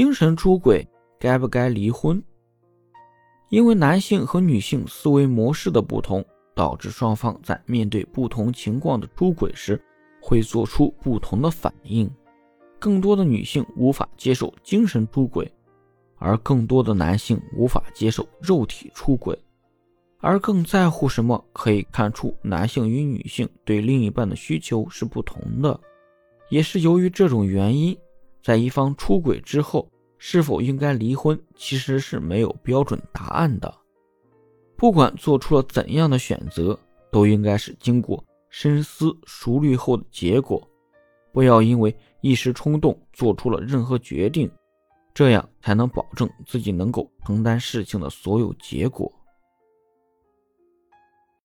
精神出轨该不该离婚？因为男性和女性思维模式的不同，导致双方在面对不同情况的出轨时，会做出不同的反应。更多的女性无法接受精神出轨，而更多的男性无法接受肉体出轨，而更在乎什么？可以看出，男性与女性对另一半的需求是不同的。也是由于这种原因。在一方出轨之后，是否应该离婚，其实是没有标准答案的。不管做出了怎样的选择，都应该是经过深思熟虑后的结果。不要因为一时冲动做出了任何决定，这样才能保证自己能够承担事情的所有结果。